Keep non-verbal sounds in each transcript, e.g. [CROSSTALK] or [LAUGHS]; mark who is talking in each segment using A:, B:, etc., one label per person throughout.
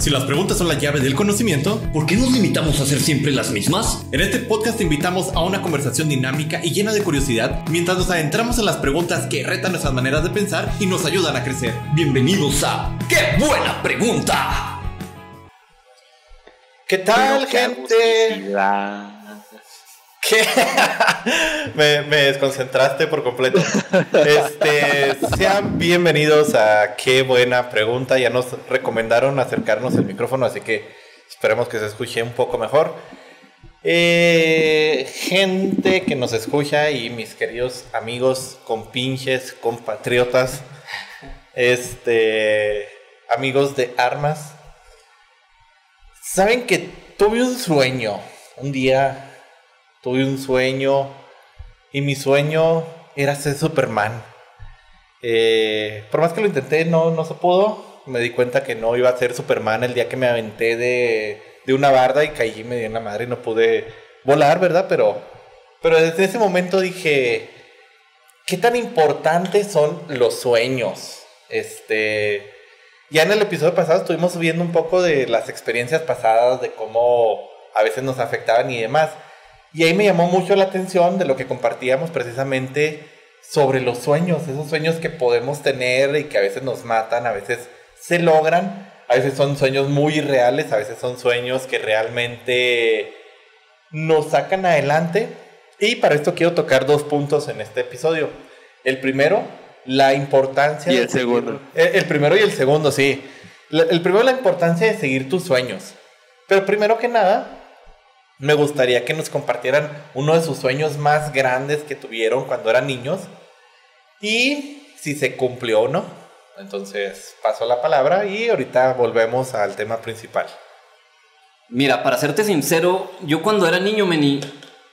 A: Si las preguntas son la llave del conocimiento,
B: ¿por qué nos limitamos a hacer siempre las mismas?
A: En este podcast te invitamos a una conversación dinámica y llena de curiosidad mientras nos adentramos en las preguntas que retan nuestras maneras de pensar y nos ayudan a crecer.
B: Bienvenidos a ¡Qué buena pregunta!
A: ¿Qué tal, gente? [LAUGHS] Me, desconcentraste por completo. Este, sean bienvenidos a Qué buena pregunta. Ya nos recomendaron acercarnos el micrófono, así que esperemos que se escuche un poco mejor. Eh, gente que nos escucha y mis queridos amigos, compinches, compatriotas, este, amigos de armas, saben que tuve un sueño un día tuve un sueño y mi sueño era ser Superman. Eh, por más que lo intenté, no, no se pudo. Me di cuenta que no iba a ser Superman el día que me aventé de, de una barda y caí y me di en la madre y no pude volar, ¿verdad? Pero, pero desde ese momento dije, ¿qué tan importantes son los sueños? Este, ya en el episodio pasado estuvimos viendo un poco de las experiencias pasadas, de cómo a veces nos afectaban y demás. Y ahí me llamó mucho la atención de lo que compartíamos precisamente sobre los sueños, esos sueños que podemos tener y que a veces nos matan, a veces se logran, a veces son sueños muy irreales, a veces son sueños que realmente nos sacan adelante. Y para esto quiero tocar dos puntos en este episodio. El primero, la importancia...
C: Y el segundo.
A: el, primero y el segundo, sí. El primero, la importancia de seguir tus sueños. Pero primero que nada, me gustaría que nos compartieran uno de sus sueños más grandes que tuvieron cuando eran niños y si se cumplió o no. Entonces paso la palabra y ahorita volvemos al tema principal.
B: Mira, para serte sincero, yo cuando era niño, me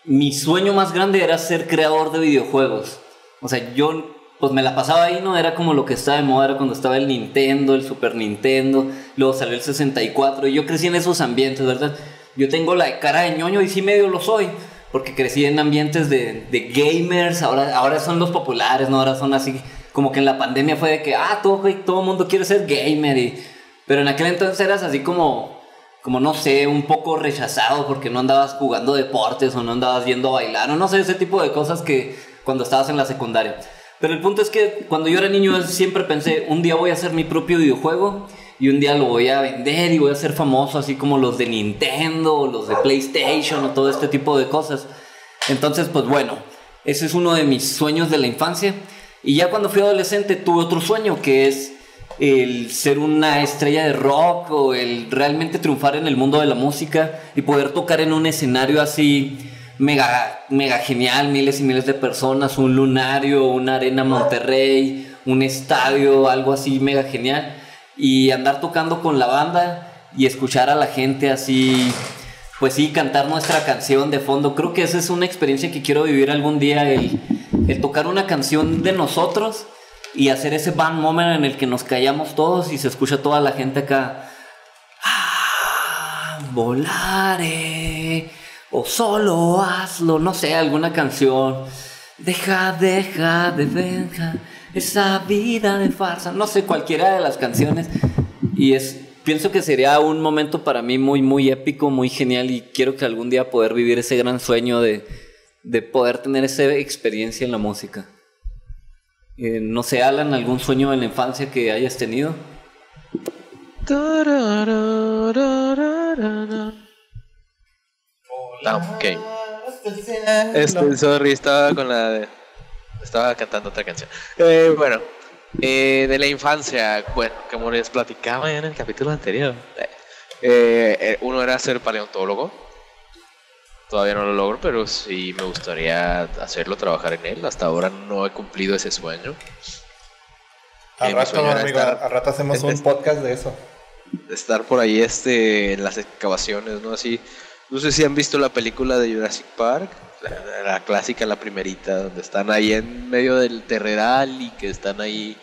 B: mi sueño más grande era ser creador de videojuegos. O sea, yo pues me la pasaba ahí, ¿no? Era como lo que estaba de moda, era cuando estaba el Nintendo, el Super Nintendo, luego salió el 64 y yo crecí en esos ambientes, ¿verdad? Yo tengo la cara de ñoño y sí medio lo soy, porque crecí en ambientes de, de gamers, ahora, ahora son los populares, ¿no? Ahora son así, como que en la pandemia fue de que, ah, todo, todo mundo quiere ser gamer, y, pero en aquel entonces eras así como, como no sé, un poco rechazado porque no andabas jugando deportes o no andabas yendo bailar, o no sé, ese tipo de cosas que cuando estabas en la secundaria. Pero el punto es que cuando yo era niño siempre pensé, un día voy a hacer mi propio videojuego y un día lo voy a vender y voy a ser famoso así como los de Nintendo los de PlayStation o todo este tipo de cosas. Entonces, pues bueno, ese es uno de mis sueños de la infancia. Y ya cuando fui adolescente tuve otro sueño que es el ser una estrella de rock o el realmente triunfar en el mundo de la música y poder tocar en un escenario así mega, mega genial, miles y miles de personas, un lunario, una arena Monterrey, un estadio, algo así mega genial y andar tocando con la banda y escuchar a la gente así, pues sí, cantar nuestra canción de fondo. Creo que esa es una experiencia que quiero vivir algún día, el, tocar una canción de nosotros y hacer ese band moment en el que nos callamos todos y se escucha toda la gente acá. Ah, volaré. O solo hazlo, no sé, alguna canción. Deja, deja de deja esa vida de farsa, no sé, cualquiera de las canciones. Y es, pienso que sería un momento para mí muy, muy épico, muy genial y quiero que algún día poder vivir ese gran sueño de, de poder tener esa experiencia en la música. Eh, no sé, Alan, algún sueño en la infancia que hayas tenido.
C: ok. Sorry, estaba con la de estaba cantando otra canción. Eh, bueno, eh, de la infancia, bueno, como les platicaba en el capítulo anterior, eh, uno era ser paleontólogo. Todavía no lo logro, pero sí me gustaría hacerlo, trabajar en él. Hasta ahora no he cumplido ese sueño.
A: Al rato, hacemos un [LAUGHS] podcast de eso.
C: Estar por ahí este, en las excavaciones, ¿no? Así. No sé si han visto la película de Jurassic Park la, clásica, la primerita, donde están ahí en medio del terreral y que están ahí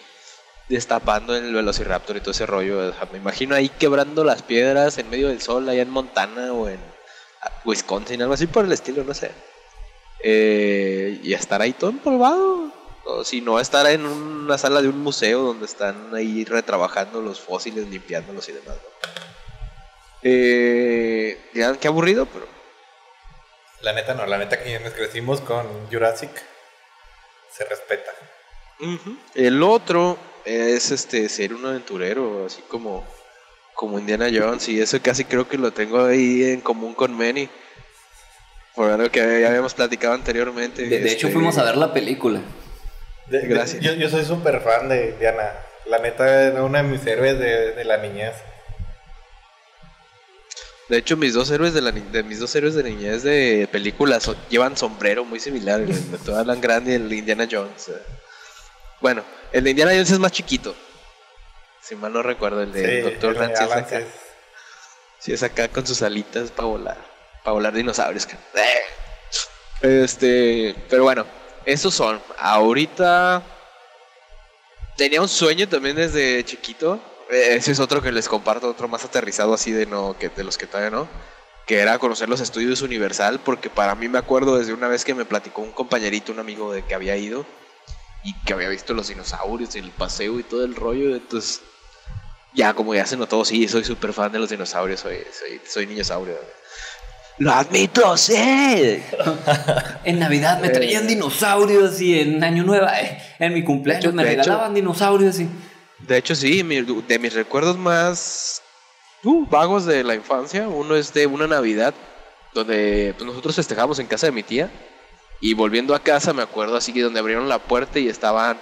C: destapando el Velociraptor y todo ese rollo. me imagino ahí quebrando las piedras en medio del sol, allá en Montana o en Wisconsin, algo así por el estilo, no sé. Eh, y estar ahí todo empolvado. O si no, estar en una sala de un museo donde están ahí retrabajando los fósiles, limpiándolos y demás. Eh, dirán qué aburrido, pero
A: La neta no, la neta que nos crecimos con Jurassic se respeta.
C: el otro es este ser un aventurero, así como como Indiana Jones y eso casi creo que lo tengo ahí en común con Manny. Por lo que ya habíamos platicado anteriormente.
B: De, de hecho,
C: este,
B: fuimos a ver la película.
A: De- de-
C: Gracias.
A: yo, yo soy súper fan de Diana. La neta era una de mis héroes de, de la niñez.
C: De hecho, mis dos héroes de, la, de mis dos héroes de niñez de películas so- llevan sombrero muy similar. El de Alan Grande y el de Indiana Jones. eh. Bueno, el de Indiana Jones es más chiquito. Si mal no recuerdo, el de Doctor Lance sí es acá.
A: es-
C: Sí, es acá con sus alitas para volar. Para volar dinosaurios. Este, pero bueno, esos son. Ahorita tenía un sueño también desde chiquito. Eh, Ese es otro que les comparto, otro más aterrizado así de no, que de los que todavía no. Que era conocer los estudios Universal, porque para mí me acuerdo desde una vez que me platicó un compañerito, un amigo de que había ido y que había visto los dinosaurios y el paseo y todo el rollo. Entonces, ya como ya se notó, sí, soy súper fan de los dinosaurios, soy, soy, soy niñosaurio. Lo admito, sí. [LAUGHS]
B: En Navidad me traían dinosaurios y en Año Nuevo, eh, en mi cumpleaños
C: hecho-
B: me
C: hecho-
B: regalaban dinosaurios y...
C: De hecho, sí, mi- de mis recuerdos más uh, vagos de la infancia, uno es de una Navidad donde pues, nosotros festejamos en casa de mi tía y volviendo a casa me acuerdo así que donde abrieron la puerta y estaban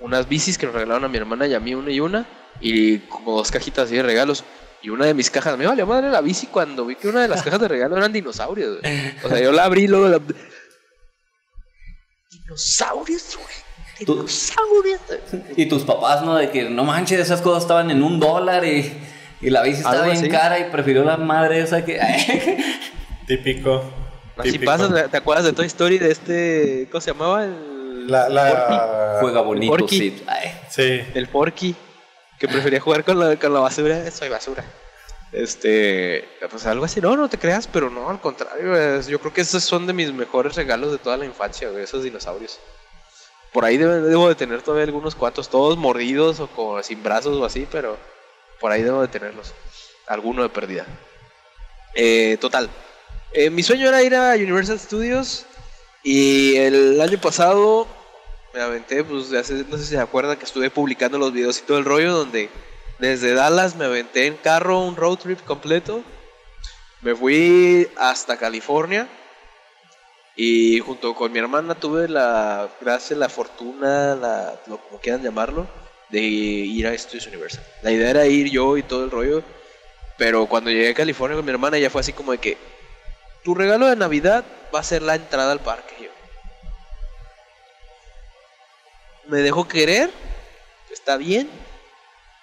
C: unas bicis que nos regalaron a mi hermana y a mí una y una y como dos cajitas así de regalos y una de mis cajas me valió madre la bici cuando vi que una de las [LAUGHS] cajas de regalo eran dinosaurios. güey. O sea, yo la abrí y luego la dinosaurios, güey.
B: Tú-. Y tus papás, ¿no? De que no manches, esas cosas estaban en un dólar y, y la bici estaba bien
C: así.
B: cara y prefirió la madre esa que... [LAUGHS]
A: Típico.
C: Así
A: típico.
C: pasa, ¿te acuerdas de Toy Story de este, ¿cómo se llamaba? El,
A: La, la...
B: Juega bonito,
C: Porky.
B: sí. Ay.
A: Sí.
C: el Porky, que prefería jugar con la, con la basura. Soy basura. Este, pues algo así, no, no te creas, pero no, al contrario, es- yo creo que esos son de mis mejores regalos de toda la infancia, güey, esos dinosaurios. Por ahí debo, debo de tener todavía algunos cuantos, todos mordidos o con, sin brazos o así, pero por ahí debo de tenerlos. Alguno de pérdida. Eh, total. Eh, mi sueño era ir a Universal Studios y el año pasado me aventé, pues no sé si se acuerdan que estuve publicando los videos y todo el rollo donde desde Dallas me aventé en carro un road trip completo. Me fui hasta California y junto con mi hermana tuve la gracia, la fortuna, la, lo como quieran llamarlo, de ir a Studios Universal. La idea era ir yo y todo el rollo, pero cuando llegué a California con mi hermana ya fue así como de que tu regalo de Navidad va a ser la entrada al parque. Yo, me dejó querer, está bien.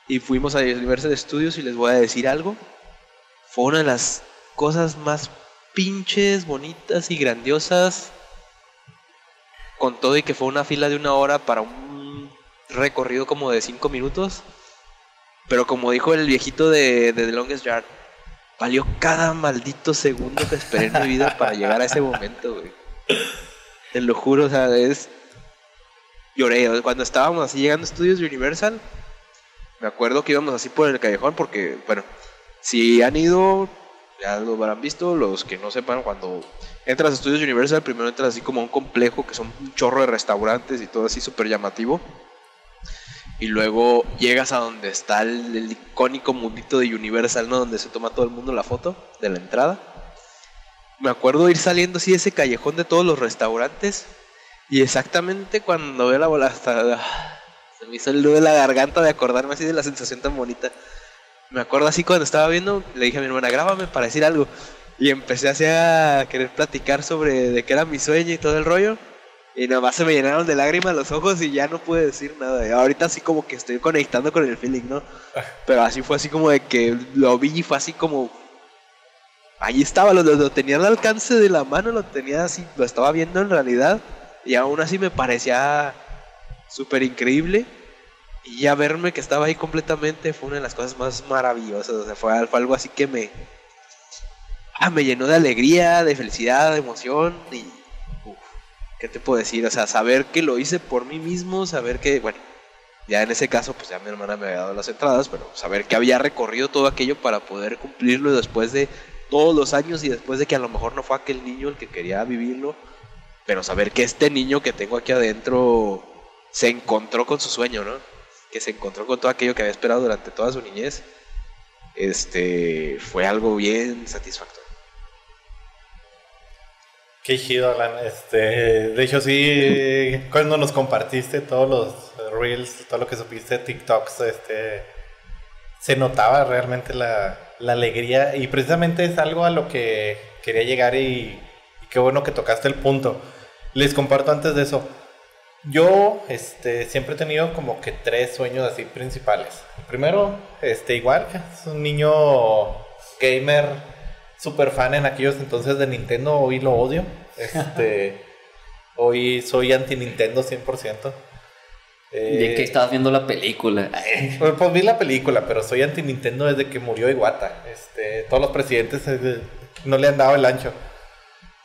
C: Y fuimos a Universal Studios y les voy a decir algo. Fue una de las cosas más pinches, bonitas y grandiosas. Con todo y que fue una fila de una hora para un recorrido como de cinco minutos. Pero como dijo el viejito de, de The Longest Yard, valió cada maldito segundo que esperé en mi vida para llegar a ese momento, güey. Te lo juro, o sea, es... Lloré, cuando estábamos así llegando a Estudios Universal, me acuerdo que íbamos así por el callejón porque, bueno, si han ido, ya lo habrán visto, los que no sepan, cuando entras a Estudios Universal, primero entras así como a un complejo que son un chorro de restaurantes y todo así súper llamativo. Y luego llegas a donde está el, el icónico mundito de Universal, ¿no? Donde se toma todo el mundo la foto de la entrada. Me acuerdo ir saliendo así de ese callejón de todos los restaurantes. Y exactamente cuando veo la bola hasta... Se me hizo el nudo de la garganta de acordarme así de la sensación tan bonita. Me acuerdo así cuando estaba viendo, le dije a mi hermana, grábame para decir algo. Y empecé así a querer platicar sobre de qué era mi sueño y todo el rollo. Y nada más se me llenaron de lágrimas los ojos y ya no pude decir nada. Y ahorita así como que estoy conectando con el feeling, ¿no? Pero así fue así como de que lo vi y fue así como... Ahí estaba, lo, lo- lo tenía al alcance de la mano, lo tenía así, lo estaba viendo en realidad. Y aún así me parecía súper increíble. Y ya verme que estaba ahí completamente fue una de las cosas más maravillosas. O sea, fue, al- fue algo así que me... Ah, me llenó de alegría, de felicidad, de emoción. Y... uf, ¿Qué te puedo decir? O sea, saber que lo hice por mí mismo, saber que, bueno, Ya en ese caso, pues ya mi hermana me había dado las entradas, pero saber que había recorrido todo aquello para poder cumplirlo después de todos los años y después de que a lo mejor no fue aquel niño el que quería vivirlo, pero saber que este niño que tengo aquí adentro se encontró con su sueño, ¿no? Que se encontró con todo aquello que había esperado durante toda su niñez. Este fue algo bien satisfactorio.
A: Qué chido, Alan. Este, de hecho, sí, cuando nos compartiste todos los reels, todo lo que supiste, TikToks, este, se notaba realmente la, la alegría y precisamente es algo a lo que quería llegar y, y qué bueno que tocaste el punto. Les comparto antes de eso. Yo este, siempre he tenido como que tres sueños así principales. El primero, este, igual, es un niño gamer, super fan en aquellos entonces de Nintendo, hoy lo odio. Este, [LAUGHS] hoy soy anti-Nintendo 100%.
B: ¿De qué estabas viendo la película? [LAUGHS]
A: Pues, pues, vi la película, pero soy anti-Nintendo desde que murió Iwata. Este, todos los presidentes eh, no le han dado el ancho.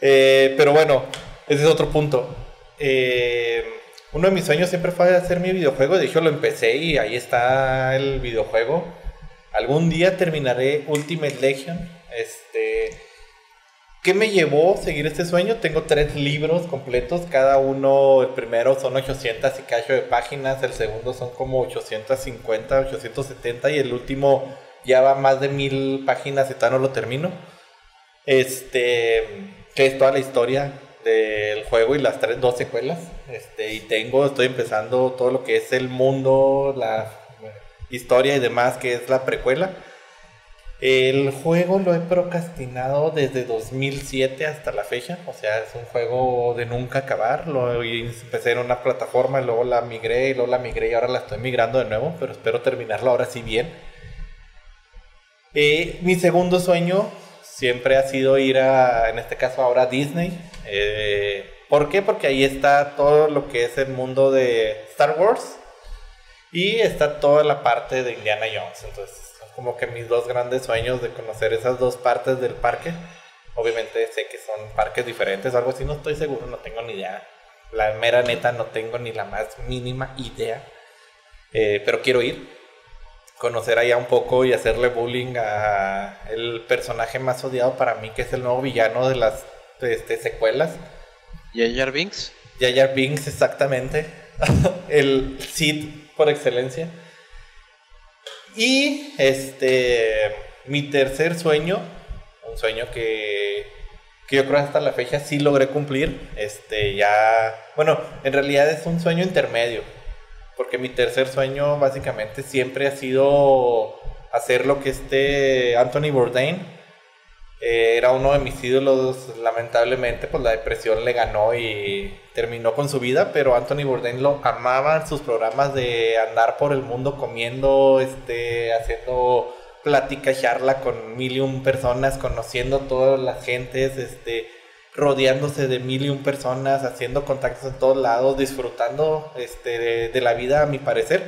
A: Eh, pero bueno, ese es otro punto. Eh, uno de mis sueños siempre fue hacer mi videojuego. De hecho, lo empecé y ahí está el videojuego. Algún día terminaré Ultimate Legion. Este. ¿Qué me llevó a seguir este sueño? Tengo tres libros completos, cada uno, el primero son 800 y cacho de páginas, el segundo son como 850, 870 y el último ya va más de mil páginas y todavía no lo termino. Este, que es toda la historia del juego y las tres, dos secuelas. Este, y tengo, estoy empezando todo lo que es el mundo, la historia y demás, que es la precuela. El juego lo he procrastinado desde 2007 hasta la fecha, o sea, es un juego de nunca acabar. Lo empecé en una plataforma, luego la migré, y luego la migré y ahora la estoy migrando de nuevo, pero espero terminarlo ahora sí bien. Eh, mi segundo sueño siempre ha sido ir a, en este caso ahora a Disney. Eh, ¿Por qué? Porque ahí está todo lo que es el mundo de Star Wars y está toda la parte de Indiana Jones. Entonces, como que mis dos grandes sueños de conocer esas dos partes del parque. Obviamente sé que son parques diferentes, algo así, no estoy seguro, no tengo ni idea. La mera neta no tengo ni la más mínima idea. Eh, pero quiero ir, conocer allá un poco y hacerle bullying a el personaje más odiado para mí, que es el nuevo villano de las este, secuelas.
C: Jar Binks.
A: Jar Binks, exactamente. [LAUGHS] el Sid por excelencia. Y este, mi tercer sueño, un sueño que, que yo creo hasta la fecha sí logré cumplir, este, ya, bueno, en realidad es un sueño intermedio, porque mi tercer sueño básicamente siempre ha sido hacer lo que este Anthony Bourdain eh, era uno de mis ídolos, lamentablemente, pues la depresión le ganó y terminó con su vida, pero Anthony Bourdain lo amaba en sus programas de andar por el mundo comiendo, este, haciendo plática, charla con mil y un personas, conociendo todas las gentes, este, rodeándose de mil y un personas, haciendo contactos en todos lados, disfrutando este, de, la vida, a mi parecer.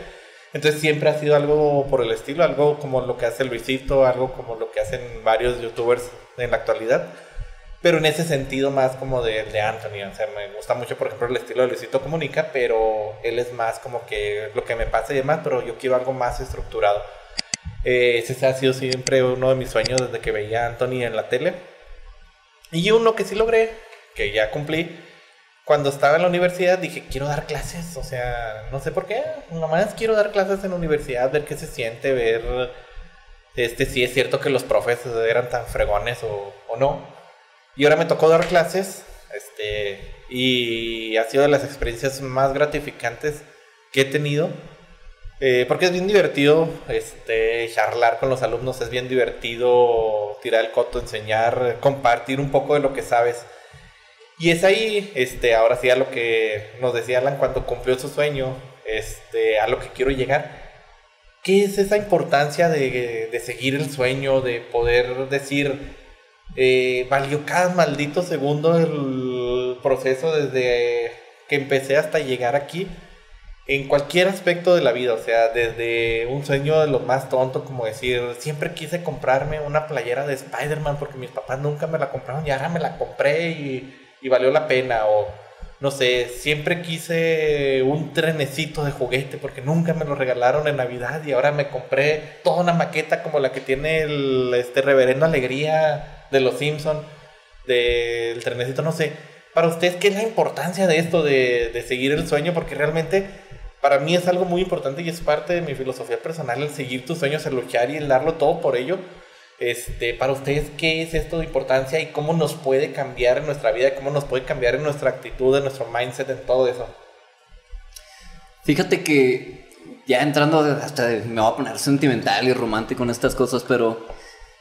A: Entonces siempre ha sido algo por el estilo, algo como lo que hace Luisito, algo como lo que hacen varios youtubers en la actualidad. Pero en ese sentido más como de, de Anthony. O sea, me gusta mucho, por ejemplo, el estilo de Luisito Comunica, pero él es más como que lo que me pasa y demás, pero yo quiero algo más estructurado. Eh, ese ha sido siempre uno de mis sueños desde que veía a Anthony en la tele. Y uno que sí logré, que ya cumplí, cuando estaba en la universidad dije, quiero dar clases, o sea, no sé por qué, nomás quiero dar clases en la universidad, ver qué se siente, ver este, si es cierto que los profes eran tan fregones o, o no. Y ahora me tocó dar clases, este, y ha sido de las experiencias más gratificantes que he tenido. Eh, porque es bien divertido este, charlar con los alumnos, es bien divertido tirar el coto, enseñar, compartir un poco de lo que sabes. Y es ahí, este, ahora sí a lo que nos decía Alan cuando cumplió su sueño, este, a lo que quiero llegar. ¿Qué es esa importancia de, de seguir el sueño, de poder decir, eh, valió cada maldito segundo el proceso desde que empecé hasta llegar aquí? En cualquier aspecto de la vida, o sea, desde un sueño de lo más tonto, como decir, siempre quise comprarme una playera de Spider-Man porque mis papás nunca me la compraron y ahora me la compré y y valió la pena. O, no sé, siempre quise un trenecito de juguete porque nunca me lo regalaron en Navidad y ahora me compré toda una maqueta como la que tiene el este reverendo Alegría de los Simpson del trenecito, no sé. Para ustedes, ¿qué es la importancia de esto de, de seguir el sueño? Porque realmente para mí es algo muy importante y es parte de mi filosofía personal el seguir tus sueños, el luchar y el darlo todo por ello. Este, para ustedes, ¿qué es esto de importancia y cómo nos puede cambiar en nuestra vida? ¿Cómo nos puede cambiar en nuestra actitud, en nuestro mindset, en todo eso?
B: Fíjate que ya entrando hasta me voy a poner sentimental y romántico en estas cosas, pero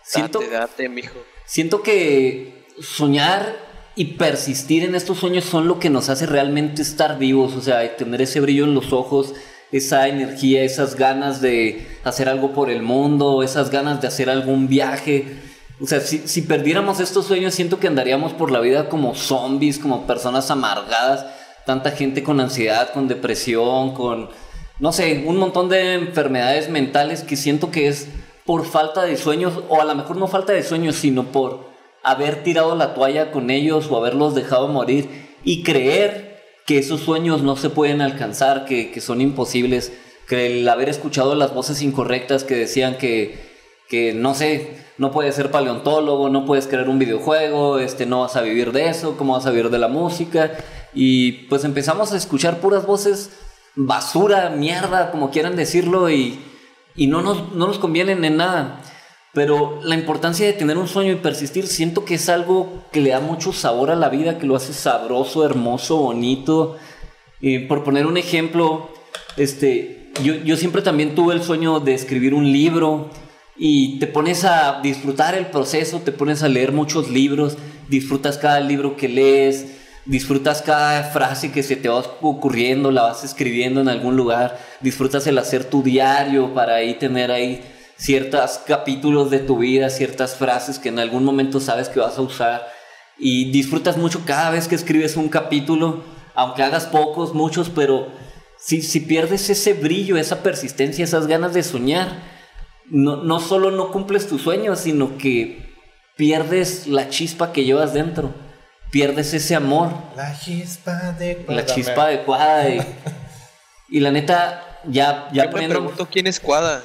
B: siento,
C: Date, date, mijo.
B: siento que soñar y persistir en estos sueños son lo que nos hace realmente estar vivos, o sea, tener ese brillo en los ojos, esa energía, esas ganas de hacer algo por el mundo, esas ganas de hacer algún viaje. O sea, si, si perdiéramos estos sueños, siento que andaríamos por la vida como zombies, como personas amargadas, tanta gente con ansiedad, con depresión, con, no sé, un montón de enfermedades mentales que siento que es por falta de sueños, o a lo mejor no falta de sueños, sino por haber tirado la toalla con ellos o haberlos dejado morir y creer que esos sueños no se pueden alcanzar, que, que son imposibles, que el haber escuchado las voces incorrectas que decían que, que no sé, no puedes ser paleontólogo, no puedes crear un videojuego, este, no vas a vivir de eso, cómo vas a vivir de la música. Y pues empezamos a escuchar puras voces basura, mierda, como quieran decirlo, y, y no, nos, no nos convienen en nada. Pero la importancia de tener un sueño y persistir, siento que es algo que le da mucho sabor a la vida, que lo hace sabroso, hermoso, bonito. Y por poner un ejemplo, este, yo, yo siempre también tuve el sueño de escribir un libro y te pones a disfrutar el proceso, te pones a leer muchos libros, disfrutas cada libro que lees, disfrutas cada frase que se te va ocurriendo, la vas escribiendo en algún lugar, disfrutas el hacer tu diario para ahí tener ahí ciertos capítulos de tu vida, ciertas frases que en algún momento sabes que vas a usar y disfrutas mucho cada vez que escribes un capítulo, aunque hagas pocos, muchos, pero si, si pierdes ese brillo, esa persistencia, esas ganas de soñar, no, no solo no cumples tus sueños, sino que pierdes la chispa que llevas dentro, pierdes ese amor,
A: La chispa de...
B: la chispa adecuada y, y la neta, ya, ya
C: Yo me
B: poniendo...
C: pregunto quién es Cuada.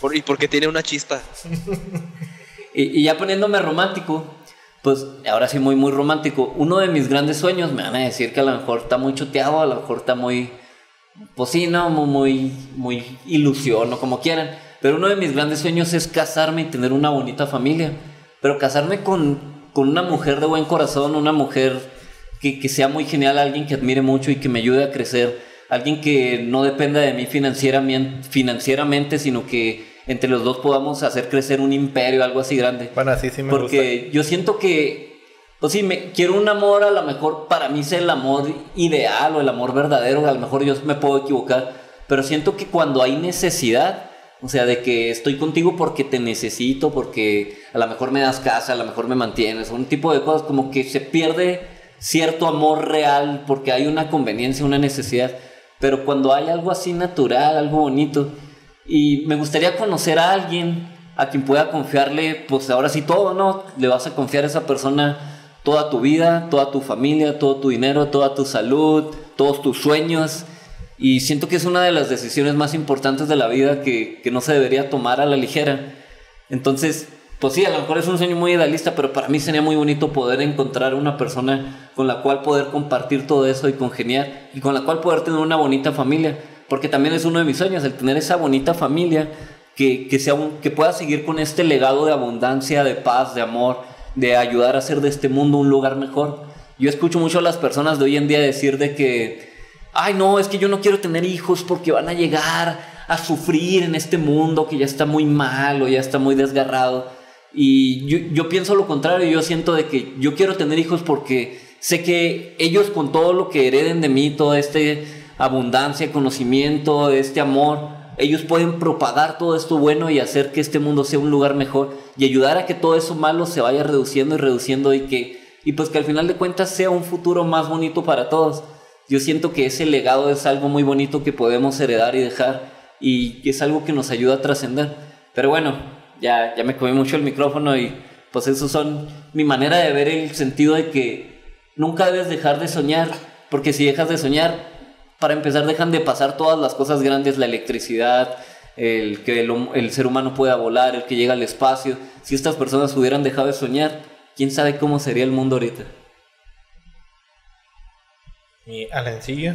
C: Por- y por qué tiene una chispa.
B: Y, y ya poniéndome romántico, pues ahora sí muy, muy romántico. Uno de mis grandes sueños, me van a decir que a lo mejor está muy choteado, a lo mejor está muy, pues sí, no, muy, muy, muy ilusión o como quieran. Pero uno de mis grandes sueños es casarme y tener una bonita familia. Pero casarme con, con una mujer de buen corazón, una mujer que, que sea muy genial, alguien que admire mucho y que me ayude a crecer. Alguien que no dependa de mí financieramente, financieramente sino que entre los dos podamos hacer crecer un imperio, algo así grande.
A: Bueno, así sí me
B: Porque yo siento que, pues sí, me, quiero un amor, a lo mejor para mí es el amor ideal o el amor verdadero, a lo mejor yo me puedo equivocar, pero siento que cuando hay necesidad, o sea, de que estoy contigo porque te necesito, porque a lo mejor me das casa, a lo mejor me mantienes, un tipo de cosas, como que se pierde cierto amor real porque hay una conveniencia, una necesidad, pero cuando hay algo así natural, algo bonito, y me gustaría conocer a alguien a quien pueda confiarle, pues ahora sí todo, ¿no? Le vas a confiar a esa persona toda tu vida, toda tu familia, todo tu dinero, toda tu salud, todos tus sueños. Y siento que es una de las decisiones más importantes de la vida que, que no se debería tomar a la ligera. Entonces, pues sí, a lo mejor es un sueño muy idealista, pero para mí sería muy bonito poder encontrar una persona con la cual poder compartir todo eso y congeniar y con la cual poder tener una bonita familia. Porque también es uno de mis sueños, el tener esa bonita familia que, que, sea que pueda seguir con este legado de abundancia, de paz, de amor, de ayudar a hacer de este mundo un lugar mejor. Yo escucho mucho a las personas de hoy en día decir de que, ay no, es que yo no quiero tener hijos porque van a llegar a sufrir en este mundo que ya está muy mal o ya está muy desgarrado. Y yo, pienso lo contrario, yo siento de que yo quiero tener hijos porque sé que ellos con todo lo que hereden de mí, toda esta abundancia, conocimiento, este amor, ellos pueden propagar todo esto bueno y hacer que este mundo sea un lugar mejor y ayudar a que todo eso malo se vaya reduciendo y reduciendo y que y pues que al final de cuentas sea un futuro más bonito para todos. Yo siento que ese legado es algo muy bonito que podemos heredar y dejar y es algo que nos ayuda a trascender. Pero bueno, ya, ya me comí mucho el micrófono y pues eso son mi manera de ver el sentido de que nunca debes dejar de soñar, porque si dejas de soñar, para empezar dejan de pasar todas las cosas grandes, la electricidad, el que el, ser humano pueda volar, el que llega al espacio. Si estas personas hubieran dejado de soñar, quién sabe cómo sería el mundo ahorita.
A: Mi Alencillo.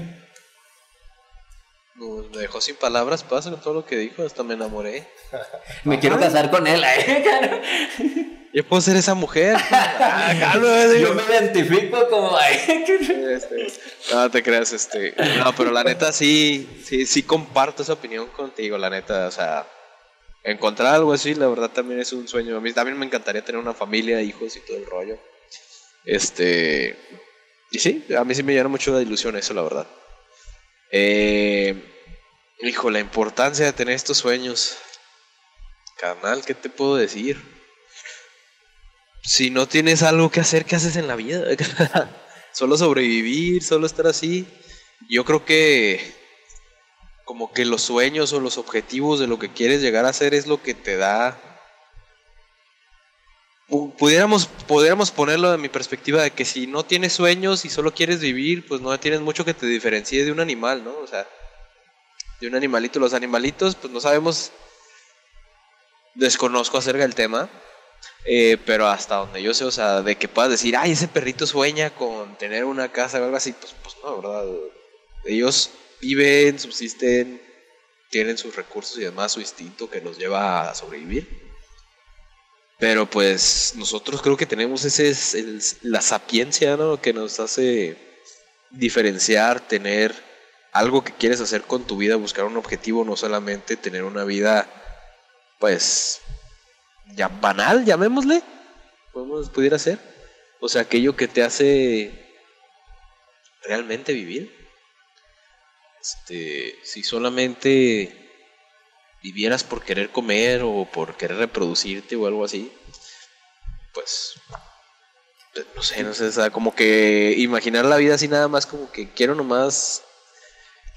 C: No, me dejó sin palabras, pasa con todo lo que dijo, hasta me enamoré. [LAUGHS]
B: Me quiero casar con él. ¿eh? [LAUGHS]
C: Yo puedo ser esa mujer. [LAUGHS]
B: Yo me identifico como
C: Este, no te creas, este. No, pero la neta sí, sí, sí comparto esa opinión contigo, la neta, o sea, encontrar algo así, la verdad también es un sueño. A mí también me encantaría tener una familia, hijos y todo el rollo. Este, y sí, a mí sí me llena mucho de ilusión eso, la verdad. Eh, hijo, la importancia de tener estos sueños. Canal, ¿qué te puedo decir? Si no tienes algo que hacer, ¿qué haces en la vida? [LAUGHS] solo sobrevivir, solo estar así. Yo creo que como que los sueños o los objetivos de lo que quieres llegar a hacer es lo que te da pudiéramos, pudiéramos ponerlo de mi perspectiva de que si no tienes sueños y solo quieres vivir, pues no tienes mucho que te diferencie de un animal, ¿no? O sea, de un animalito. Los animalitos, pues no sabemos, desconozco acerca del tema, eh, pero hasta donde yo sé, o sea, de que puedas decir, ay, ese perrito sueña con tener una casa o algo así, pues, pues no, ¿verdad? Ellos viven, subsisten, tienen sus recursos y demás, su instinto que los lleva a sobrevivir. Pero pues nosotros creo que tenemos ese es la sapiencia, ¿no? Que nos hace diferenciar, tener algo que quieres hacer con tu vida, buscar un objetivo, no solamente tener una vida, pues, ya banal, llamémosle. Podemos, pudiera ser. O sea, aquello que te hace realmente vivir. Este, si solamente vivieras por querer comer o por querer reproducirte o algo así, pues no sé, no sé, o sea, como que imaginar la vida así nada más como que quiero nomás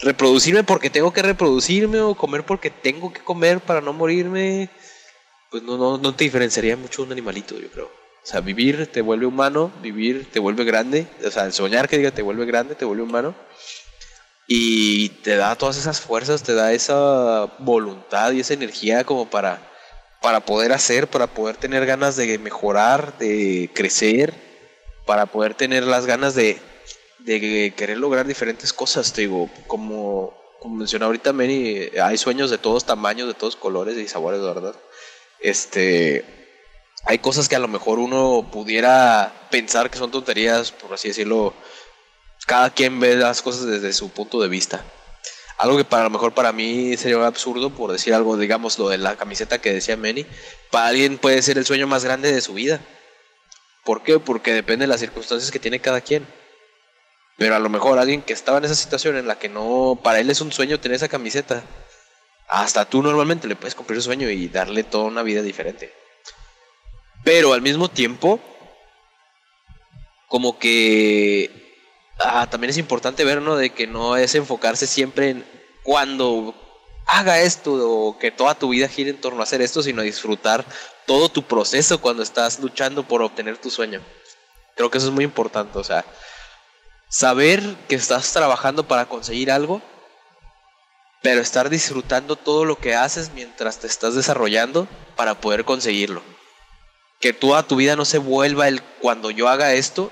C: reproducirme porque tengo que reproducirme o comer porque tengo que comer para no morirme, pues no, no, no te diferenciaría mucho un animalito, yo creo. O sea, vivir te vuelve humano, vivir te vuelve grande, o sea, soñar que diga te vuelve grande, te vuelve humano y te da todas esas fuerzas, te da esa voluntad y esa energía como para, para poder hacer, para poder tener ganas de mejorar, de crecer, para poder tener las ganas de, querer lograr diferentes cosas. Te digo, como, como ahorita, Mary, hay sueños de todos tamaños, de todos colores y sabores, ¿verdad? Este, hay cosas que a lo mejor uno pudiera pensar que son tonterías, por así decirlo, cada quien ve las cosas desde su punto de vista. Algo que para lo mejor para mí sería absurdo, por decir algo, digamos lo de la camiseta que decía Manny, para alguien puede ser el sueño más grande de su vida. ¿Por qué? Porque depende de las circunstancias que tiene cada quien. Pero a lo mejor alguien que estaba en esa situación en la que no, para él es un sueño tener esa camiseta, hasta tú normalmente le puedes cumplir su sueño y darle toda una vida diferente. Pero al mismo tiempo, como que ah, también es importante ver, ¿no? De que no es enfocarse siempre en cuando haga esto o que toda tu vida gire en torno a hacer esto, sino disfrutar todo tu proceso cuando estás luchando por obtener tu sueño. Creo que eso es muy importante, o sea, saber que estás trabajando para conseguir algo, pero estar disfrutando todo lo que haces mientras te estás desarrollando para poder conseguirlo. Que toda tu vida no se vuelva el cuando yo haga esto,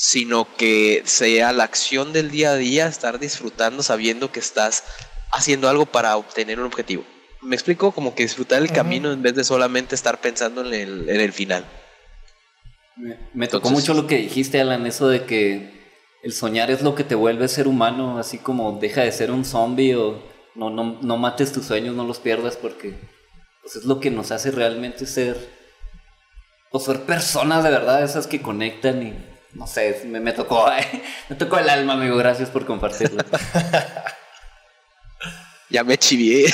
C: sino que sea la acción del día a día, estar disfrutando sabiendo que estás haciendo algo para obtener un objetivo. Me explico como que disfrutar el camino en vez de solamente estar pensando en el, en el final.
B: Me, tocó mucho lo que dijiste, Alan, eso de que el soñar es lo que te vuelve ser humano, así como deja de ser un zombie o no, no, no mates tus sueños, no los pierdas porque pues, es lo que nos hace realmente ser, o pues, ser personas de verdad, esas que conectan y no sé, me, me tocó, [LAUGHS] me tocó el alma, amigo. Gracias por compartirlo. [LAUGHS]
C: ya me chivié.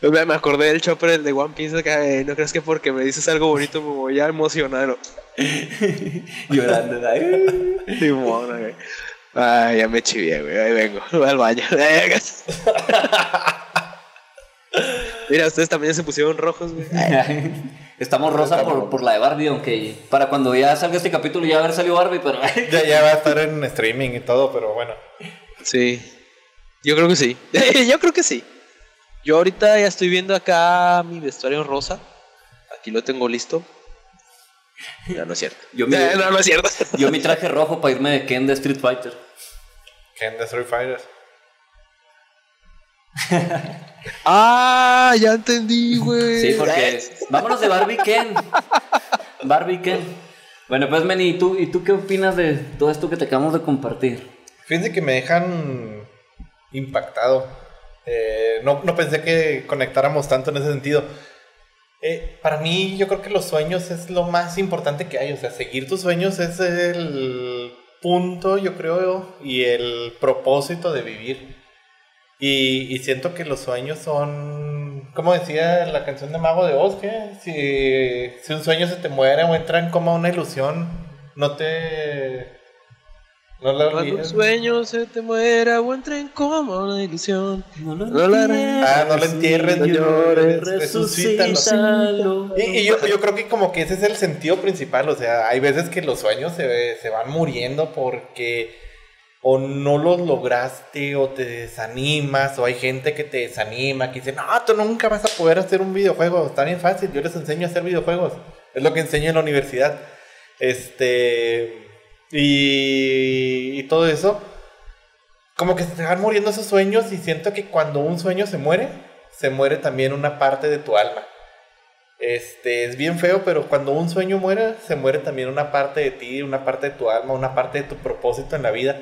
C: me acordé del chopper de One Piece que no crees que porque me dices algo bonito me voy a emocionar. [LAUGHS]
B: Llorando.
C: Ay, ya me chivié, güey. Ahí vengo. Voy al baño. Mira, ustedes también se pusieron rojos, güey.
B: Estamos rosa por, por la de Barbie, aunque para cuando ya salga este capítulo ya haber salido Barbie, pero... [LAUGHS]
A: Ya, ya va a estar en streaming y todo, pero bueno.
C: Sí. Yo creo que sí. [LAUGHS] Yo creo que sí. Yo ahorita ya estoy viendo acá mi vestuario rosa. Aquí lo tengo listo. Ya no es cierto.
B: Yo mi, [LAUGHS]
C: no, no es cierto.
B: yo mi traje rojo para irme de Ken de Street Fighter.
A: Ken the Street Fighters. [LAUGHS]
C: Ah, ya entendí, güey.
B: Sí, porque... Vámonos de Barbie Ken. Barbie Ken. Bueno, pues Meni, ¿y tú, ¿y tú qué opinas de todo esto que te acabamos de compartir?
A: Fíjense que me dejan impactado. Eh, no, no pensé que conectáramos tanto en ese sentido. Eh, para mí, yo creo que los sueños es lo más importante que hay. O sea, seguir tus sueños es el punto, yo creo, y el propósito de vivir. Y, y siento que los sueños son, como decía la canción de Mago de Oz, que si, si un sueño se te muere o entra en como una ilusión, no te... No la
C: Cuando un sueño se te muera o entre en coma una ilusión.
B: No lo
C: No la-
A: Ah, no lo entierres,
C: No llores,
A: resucítalo.
B: resucítalo.
A: Y, y yo, yo creo que como que ese es el sentido principal, o sea, hay veces que los sueños se, se van muriendo porque o no los lograste o te desanimas o hay gente que te desanima, que dice, no, tú nunca vas a poder hacer un videojuego, está bien fácil, yo les enseño a hacer videojuegos, es lo que enseño en la universidad. Este, y, y todo eso, como que se van muriendo esos sueños y siento que cuando un sueño se muere, se muere también una parte de tu alma. Este, es bien feo, pero cuando un sueño muere, se muere también una parte de ti, una parte de tu alma, una parte de tu propósito en la vida.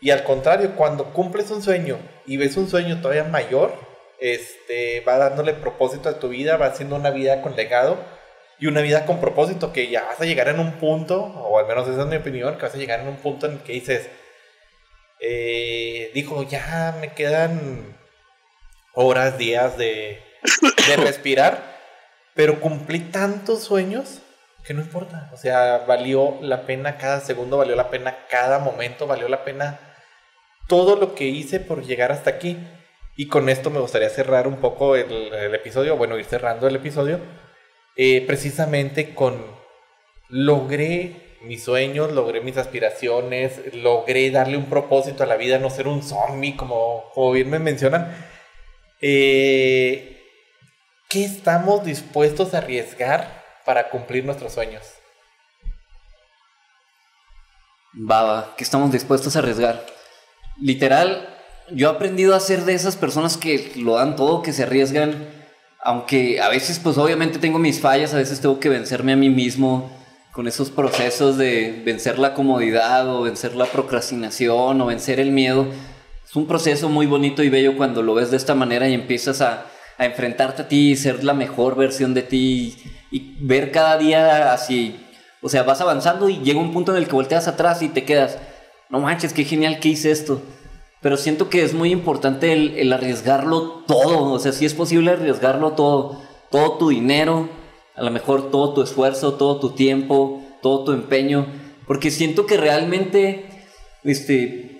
A: Y al contrario, cuando cumples un sueño y ves un sueño todavía mayor, este, va dándole propósito a tu vida, va haciendo una vida con legado y una vida con propósito, que ya vas a llegar en un punto, o al menos esa es mi opinión, que vas a llegar en un punto en el que dices, eh, dijo, ya me quedan horas, días de, de [COUGHS] respirar, pero cumplí tantos sueños que no importa. O sea, valió la pena cada segundo, valió la pena cada momento, valió la pena todo lo que hice por llegar hasta aquí. Y con esto me gustaría cerrar un poco el, episodio, bueno, ir cerrando el episodio, eh, precisamente con logré mis sueños, logré mis aspiraciones, logré darle un propósito a la vida, no ser un zombie, como, como bien me mencionan. Eh, ¿Qué estamos dispuestos a arriesgar para cumplir nuestros sueños?
B: Baba, que estamos dispuestos a arriesgar. Literal, yo he aprendido a ser de esas personas que lo dan todo, que se arriesgan, aunque a veces pues obviamente tengo mis fallas, a veces tengo que vencerme a mí mismo con esos procesos de vencer la comodidad o vencer la procrastinación o vencer el miedo. Es un proceso muy bonito y bello cuando lo ves de esta manera y empiezas a, a enfrentarte a ti y ser la mejor versión de ti y, ver cada día así. O sea, vas avanzando y llega un punto en el que volteas atrás y te quedas, no manches, qué genial que hice esto. Pero siento que es muy importante el, el arriesgarlo todo. O sea, si es posible arriesgarlo todo. Todo tu dinero, a lo mejor todo tu esfuerzo, todo tu tiempo, todo tu empeño. Porque siento que realmente, este,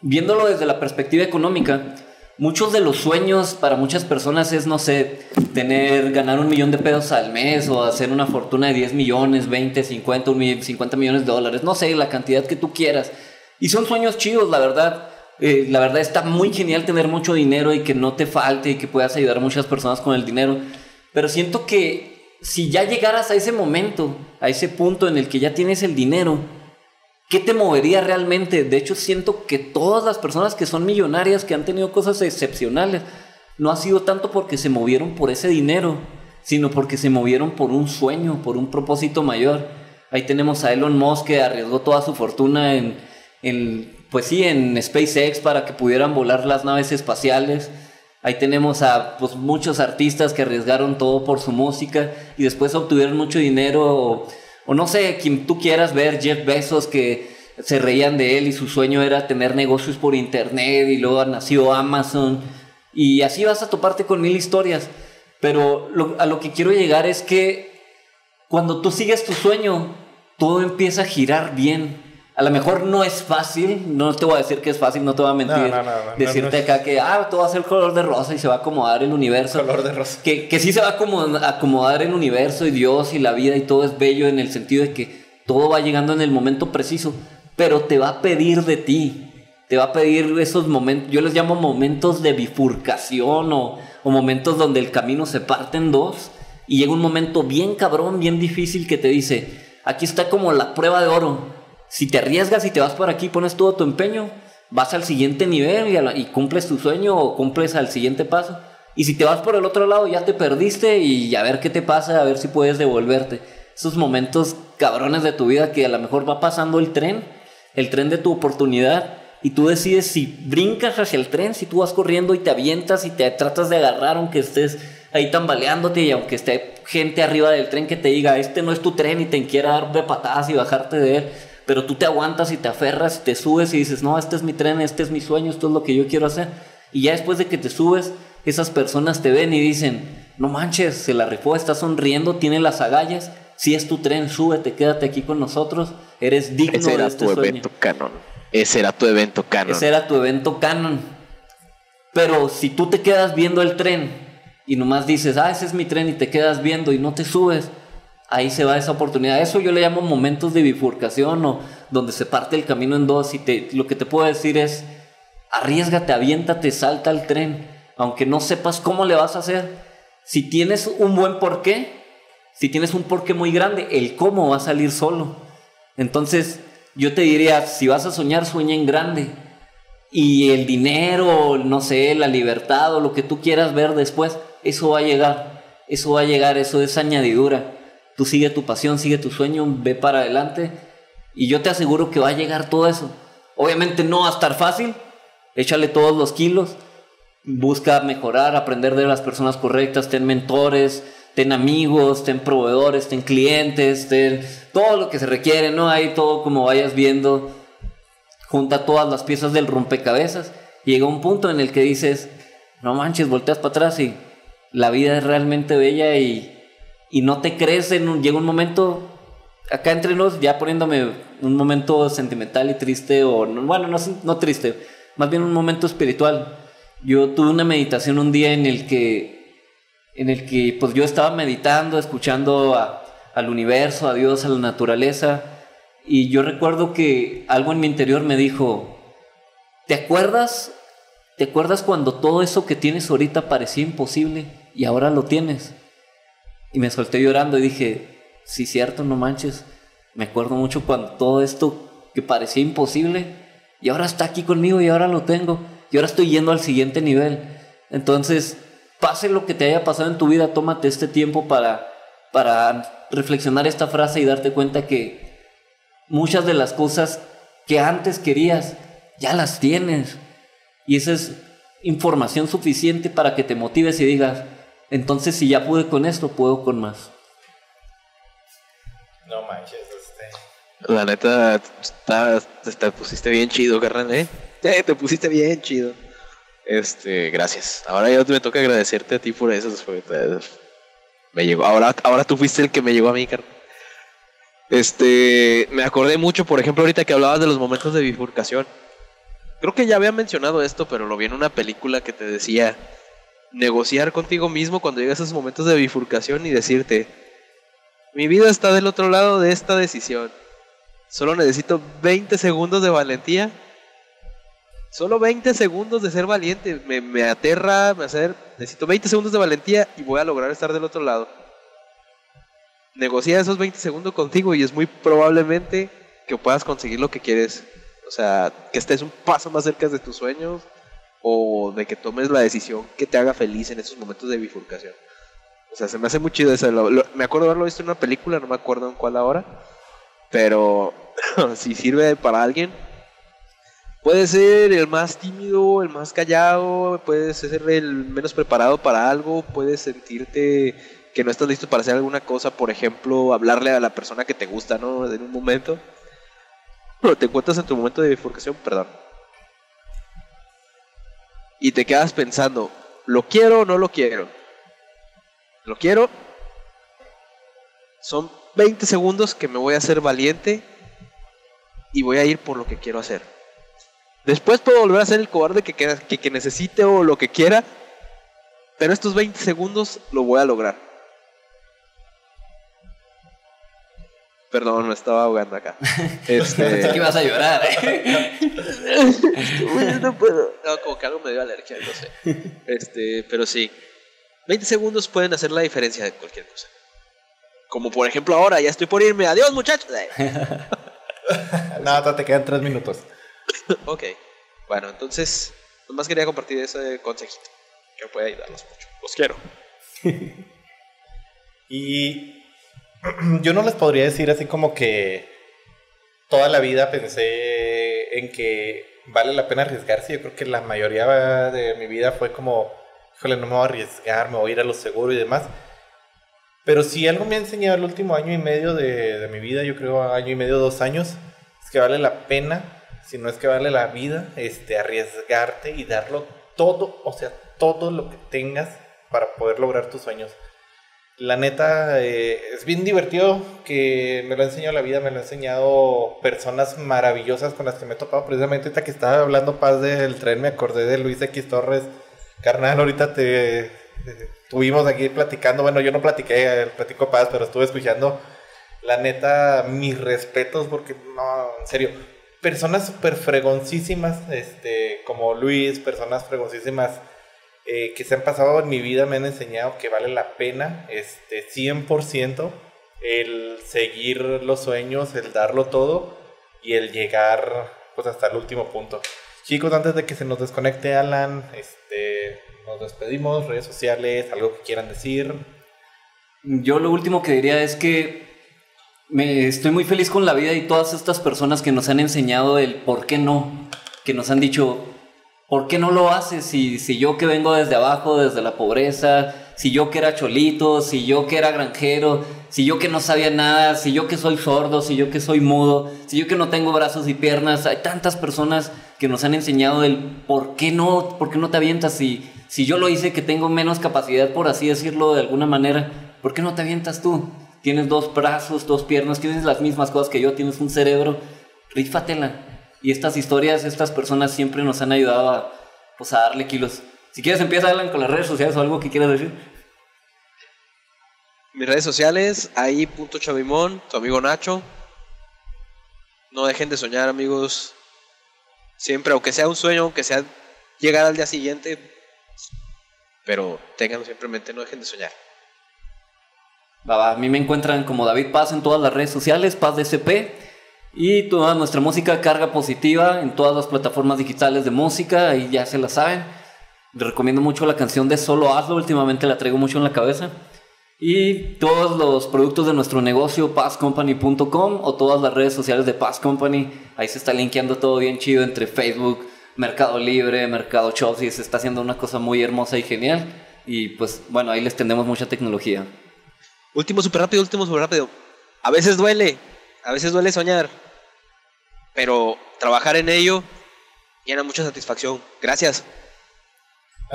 B: viéndolo desde la perspectiva económica, muchos de los sueños para muchas personas es, no sé, tener, ganar un millón de pesos al mes o hacer una fortuna de 10 millones, 20, 50, un mi- 50 millones de dólares, no sé, la cantidad que tú quieras. Y son sueños chidos, la verdad. Eh, la verdad está muy genial tener mucho dinero y que no te falte y que puedas ayudar a muchas personas con el dinero. Pero siento que si ya llegaras a ese momento, a ese punto en el que ya tienes el dinero, ¿Qué te movería realmente? De hecho, siento que todas las personas que son millonarias, que han tenido cosas excepcionales, no ha sido tanto porque se movieron por ese dinero, sino porque se movieron por un sueño, por un propósito mayor. Ahí tenemos a Elon Musk que arriesgó toda su fortuna en, en pues sí, en SpaceX para que pudieran volar las naves espaciales. Ahí tenemos a pues, muchos artistas que arriesgaron todo por su música y después obtuvieron mucho dinero o, no sé, quien tú quieras ver, Jeff Bezos, que se reían de él y su sueño era tener negocios por internet y luego nació Amazon. Y así vas a toparte con mil historias. Pero a lo que quiero llegar es que cuando tú sigues tu sueño, todo empieza a girar bien. A lo mejor no es fácil, no te voy a decir que es fácil, no te voy a mentir.
A: No, no, no, no,
B: decirte acá que, ah, todo va a ser color de rosa y se va a acomodar el universo.
A: Color de rosa.
B: Que, que sí se va a acomod- acomodar el universo y Dios y la vida y todo es bello en el sentido de que todo va llegando en el momento preciso, pero te va a pedir de ti. Te va a pedir esos momentos, yo les llamo momentos de bifurcación o, o momentos donde el camino se parte en dos y llega un momento bien cabrón, bien difícil que te dice, aquí está como la prueba de oro. Si te arriesgas y te vas por aquí, pones todo tu empeño, vas al siguiente nivel y, la- y cumples tu sueño o cumples al siguiente paso. Y si te vas por el otro lado, ya te perdiste y a ver qué te pasa, a ver si puedes devolverte. Esos momentos cabrones de tu vida que a lo mejor va pasando el tren, el tren de tu oportunidad, y tú decides si brincas hacia el tren, si tú vas corriendo y te avientas y te tratas de agarrar aunque estés ahí tambaleándote y aunque esté gente arriba del tren que te diga, este no es tu tren y te quiera dar de patadas y bajarte de él, pero tú te aguantas y te aferras y te subes y dices, no, este es mi tren, este es mi sueño, esto es lo que yo quiero hacer. Y ya después de que te subes, esas personas te ven y dicen, no manches, se la rifó, está sonriendo, tiene las agallas, si es tu tren, súbete, quédate aquí con nosotros, eres digno
C: Ese
B: de
C: era
B: este
C: tu
B: sueño.
C: evento canon. Ese era tu evento canon.
B: Ese era tu evento canon. Pero si tú te quedas viendo el tren y nomás dices, ah, ese es mi tren y te quedas viendo y no te subes, ahí se va esa oportunidad. Eso yo le llamo momentos de bifurcación o donde se parte el camino en dos y te, lo que te puedo decir es, arriesgate, aviéntate, salta al tren, aunque no sepas cómo le vas a hacer. Si tienes un buen porqué, si tienes un porqué muy grande, el cómo va a salir solo. Entonces, yo te diría, si vas a soñar, sueña en grande. Y el dinero, no sé, la libertad o lo que tú quieras ver después, eso va a llegar. Eso va a llegar, eso es añadidura. Tú sigue tu pasión, sigue tu sueño, ve para adelante. Y yo te aseguro que va a llegar todo eso. Obviamente no va a estar fácil. Échale todos los kilos. Busca mejorar, aprender de las personas correctas. Ten mentores, ten amigos, ten proveedores, ten clientes, ten todo lo que se requiere, ¿no? Ahí todo como vayas viendo junta todas las piezas del rompecabezas. Llega un punto en el que dices, no manches, volteas para atrás y la vida es realmente bella y, y no te crees en un, llega un momento, acá entre nos, ya poniéndome un momento sentimental y triste, o no- bueno, no, no triste, más bien un momento espiritual. Yo tuve una meditación un día en el que, en el que pues yo estaba meditando, escuchando a- al universo, a Dios, a la naturaleza, y yo recuerdo que algo en mi interior me dijo, ¿te acuerdas? ¿Te acuerdas cuando todo eso que tienes ahorita parecía imposible y ahora lo tienes? Y me solté llorando y dije, sí, cierto, no manches. Me acuerdo mucho cuando todo esto que parecía imposible y ahora está aquí conmigo y ahora lo tengo. Y ahora estoy yendo al siguiente nivel. Entonces, pase lo que te haya pasado en tu vida, tómate este tiempo para, para reflexionar esta frase y darte cuenta que muchas de las cosas que antes querías ya las tienes. Y esa es información suficiente para que te motives y digas, entonces si ya pude con esto, puedo con más.
A: No manches, este.
C: La neta, está- te, te pusiste bien chido, carnal, ¿eh? Eh, Te pusiste bien chido. Este, gracias. Ahora ya me toca agradecerte a ti por eso. te- Me llegó. Ahora, ahora tú fuiste el que me llegó a mí, carnal. Este, me acordé mucho, por ejemplo, ahorita que hablabas de los momentos de bifurcación. Creo que ya había mencionado esto, pero lo vi en una película que te decía negociar contigo mismo cuando llegas a esos momentos de bifurcación y decirte, mi vida está del otro lado de esta decisión. Solo necesito 20 segundos de valentía. Solo 20 segundos de ser valiente. Me, me aterra, me hacer. Necesito 20 segundos de valentía y voy a lograr estar del otro lado. Negocia esos 20 segundos contigo y es muy probablemente que puedas conseguir lo que quieres. O sea, que estés un paso más cerca de tus sueños o de que tomes la decisión que te haga feliz en esos momentos de bifurcación. O sea, se me hace muy chido eso. Me acuerdo haberlo visto en una película, no me acuerdo en cuál ahora. Pero [LAUGHS] si sirve para alguien, puede ser el más tímido, el más callado, puedes ser el menos preparado para algo, puedes sentirte que no estás listo para hacer alguna cosa, por ejemplo, hablarle a la persona que te gusta, ¿no? En un momento. Pero te encuentras en tu momento de bifurcación, perdón. Y te quedas pensando, ¿lo quiero o no lo quiero? ¿Lo quiero? Son 20 segundos que me voy a hacer valiente y voy a ir por lo que quiero hacer. Después puedo volver a ser el cobarde que, que, que- necesite o lo que quiera, pero estos 20 segundos lo voy a lograr. Perdón, me estaba ahogando acá. [LAUGHS]
B: Pensé que
C: Este,
B: ibas a llorar. ¿eh?
C: no puedo. No, como que algo me dio alergia, no sé. Este, pero sí. 20 segundos pueden hacer la diferencia de cualquier cosa. Como por ejemplo ahora, ya estoy por irme. Adiós, muchachos. [LAUGHS]
A: Nada, te quedan tres minutos. [LAUGHS]
C: ok. Bueno, entonces, nomás quería compartir ese consejito. Que puede ayudarlos mucho. Los quiero.
A: Y [CLEARS THROAT] yo no les podría decir así como que toda la vida pensé en que vale la pena arriesgarse. Yo creo que la mayoría de mi vida fue como, híjole, no me voy a arriesgar, me voy a ir a lo seguro y demás. Pero si algo me ha enseñado el último año y medio de, de mi vida, yo creo año y medio, dos años, es que vale la pena, si no es que vale la vida, este, arriesgarte y darlo todo, o sea, todo lo que tengas para poder lograr tus sueños. La neta, eh, es bien divertido que me lo ha enseñado la vida, me lo ha enseñado personas maravillosas con las que me he topado. Precisamente ahorita que estaba hablando Paz del tren, me acordé de Luis X Torres. Carnal, ahorita te eh, estuvimos aquí platicando. Bueno, yo no platiqué, eh, platico Paz, pero estuve escuchando. La neta, mis respetos, porque no, en serio, personas súper fregoncísimas, este, como Luis, personas fregoncísimas eh, que se han pasado en mi vida me han enseñado que vale la pena, este, 100%, el seguir los sueños, el darlo todo y el llegar pues hasta el último punto. Chicos, antes de que se nos desconecte Alan, este, nos despedimos, redes sociales, algo que quieran decir.
B: Yo lo último que diría es que me estoy muy feliz con la vida y todas estas personas que nos han enseñado el por qué no, que nos han dicho, ¿por qué no lo haces? Si, si yo que vengo desde abajo, desde la pobreza, si yo que era cholito, si yo que era granjero, si yo que no sabía nada, si yo que soy sordo, si yo que soy mudo, si yo que no tengo brazos y piernas, hay tantas personas que nos han enseñado el por qué no, por qué no te avientas si, si yo lo hice que tengo menos capacidad, por así decirlo de alguna manera, ¿por qué no te avientas tú? Tienes dos brazos, dos piernas, tienes las mismas cosas que yo, tienes un cerebro, rífatela. Y estas historias, estas personas siempre nos han ayudado a, pues, a darle kilos. Si quieres, empieza Alan con las redes sociales o algo que quieras decir.
C: Mis redes sociales, ahí punto chavimón, tu amigo Nacho. No dejen de soñar, amigos. Siempre, aunque sea un sueño, aunque sea llegar al día siguiente, pero tengan siempre en mente, no dejen de soñar.
B: A mí me encuentran como David Paz en todas las redes sociales, Paz DCP. Y toda nuestra música carga positiva en todas las plataformas digitales de música, ahí ya se la saben. Les recomiendo mucho la canción de Solo Hazlo, últimamente la traigo mucho en la cabeza. Y todos los productos de nuestro negocio, pazcompany.com o todas las redes sociales de Paz Company. Ahí se está linkeando todo bien chido entre Facebook, Mercado Libre, Mercado y se está haciendo una cosa muy hermosa y genial. Y pues bueno, ahí les tendemos mucha tecnología.
C: Último, súper rápido, último, súper rápido. A veces duele, a veces duele soñar, pero trabajar en ello llena mucha satisfacción. Gracias.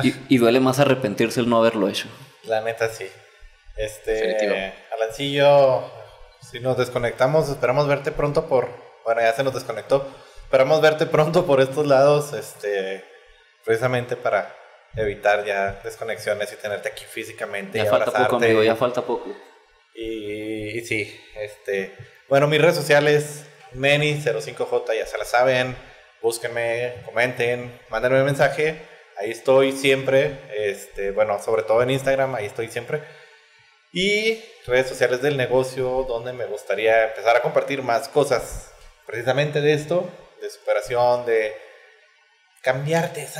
B: Y, y duele más arrepentirse el no haberlo hecho.
A: La neta sí. Este. Alancillo, si nos desconectamos, esperamos verte pronto por, bueno, ya se nos desconectó. Esperamos verte pronto por estos lados, este, precisamente para evitar ya desconexiones y tenerte aquí físicamente
B: Ya
A: y
B: falta poco, amigo, ya falta poco.
A: Y, y sí, este, bueno, mis redes sociales, Meni05J, ya se la saben, búsquenme, comenten, mándenme un mensaje, ahí estoy siempre, este, bueno, sobre todo en Instagram, ahí estoy siempre. Y redes sociales del negocio, donde me gustaría empezar a compartir más cosas, precisamente de esto, de superación, de cambiarte ese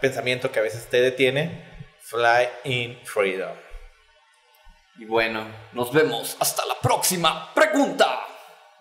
A: pensamiento que a veces te detiene. Fly in freedom.
B: Y bueno, nos vemos. Hasta la próxima pregunta.